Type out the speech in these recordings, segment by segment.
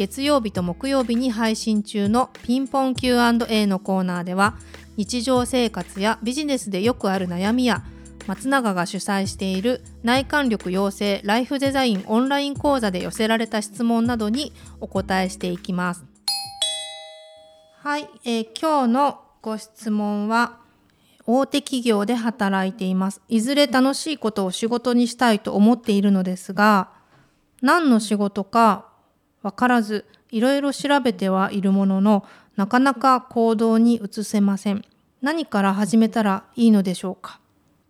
月曜日と木曜日に配信中のピンポン Q&A のコーナーでは日常生活やビジネスでよくある悩みや松永が主催している内観力養成ライフデザインオンライン講座で寄せられた質問などにお答えしていきます。はい、えー、今日のご質問は大手企業で働いています。いずれ楽しいことを仕事にしたいと思っているのですが、何の仕事かわからず、いろいろ調べてはいるものの、なかなか行動に移せません。何から始めたらいいのでしょうか？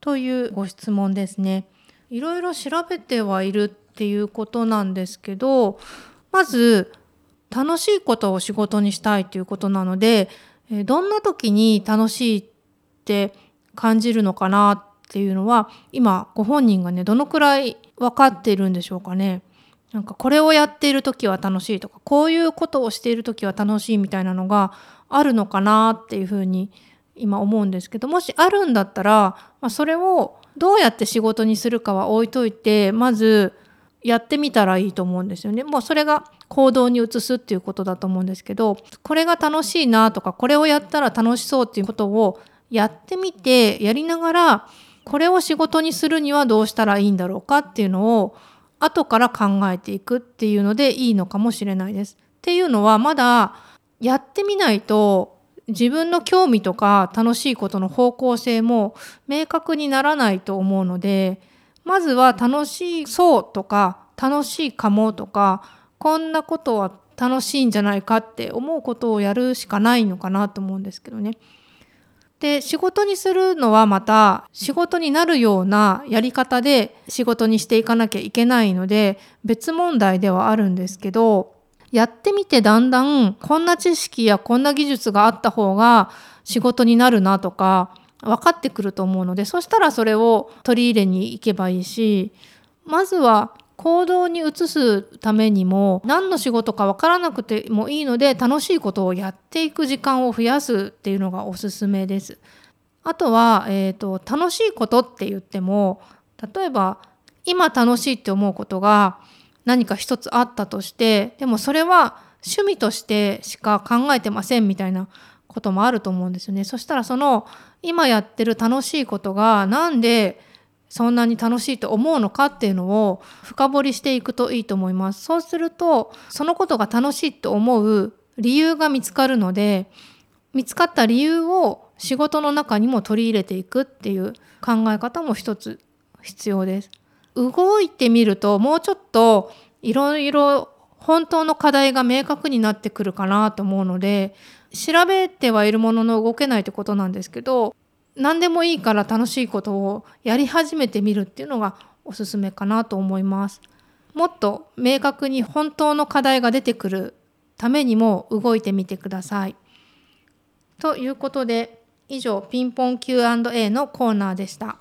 というご質問ですね。いろいろ調べてはいるっていうことなんですけど、まず、楽しいことを仕事にしたいということなので、どんな時に楽しいって感じるのかなっていうのは、今ご本人がね、どのくらい分かっているんでしょうかね。なんかこれをやっている時は楽しいとかこういうことをしている時は楽しいみたいなのがあるのかなっていうふうに今思うんですけどもしあるんだったら、まあ、それをどうやって仕事にするかは置いといてまずやってみたらいいと思うんですよね。もうそれが行動に移すっていうことだと思うんですけどこれが楽しいなとかこれをやったら楽しそうっていうことをやってみてやりながらこれを仕事にするにはどうしたらいいんだろうかっていうのを後から考えていくっていうのでいいのかもしれないです。っていうのはまだやってみないと自分の興味とか楽しいことの方向性も明確にならないと思うのでまずは楽しいそうとか楽しいかもとかこんなことは楽しいんじゃないかって思うことをやるしかないのかなと思うんですけどね。で仕事にするのはまた仕事になるようなやり方で仕事にしていかなきゃいけないので別問題ではあるんですけどやってみてだんだんこんな知識やこんな技術があった方が仕事になるなとか分かってくると思うのでそしたらそれを取り入れに行けばいいしまずは行動に移すためにも何の仕事か分からなくてもいいので楽しいことをやっていく時間を増やすっていうのがおすすめです。あとは、えーと、楽しいことって言っても例えば今楽しいって思うことが何か一つあったとしてでもそれは趣味としてしか考えてませんみたいなこともあると思うんですよね。そしたらその今やってる楽しいことがなんでそんなに楽しいと思うのかっていうのを深掘りしていくといいと思います。そうするとそのことが楽しいと思う理由が見つかるので見つかった理由を仕事の中にも取り入れていくっていう考え方も一つ必要です。動いてみるともうちょっといろいろ本当の課題が明確になってくるかなと思うので調べてはいるものの動けないってことなんですけど何でもいいから楽しいことをやり始めてみるっていうのがおすすめかなと思います。もっと明確に本当の課題が出てくるためにも動いてみてください。ということで以上ピンポン Q&A のコーナーでした。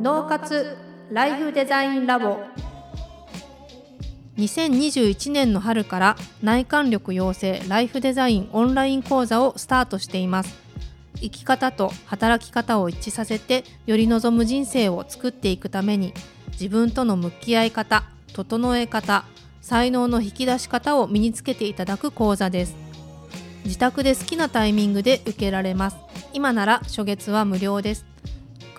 脳活ライフデザインラボ2021年の春から内観力養成ライフデザインオンライン講座をスタートしています。生き方と働き方を一致させてより望む人生を作っていくために自分との向き合い方整え方才能の引き出し方を身につけていただく講座です。自宅で好きなタイミングで受けられます。今なら初月は無料です。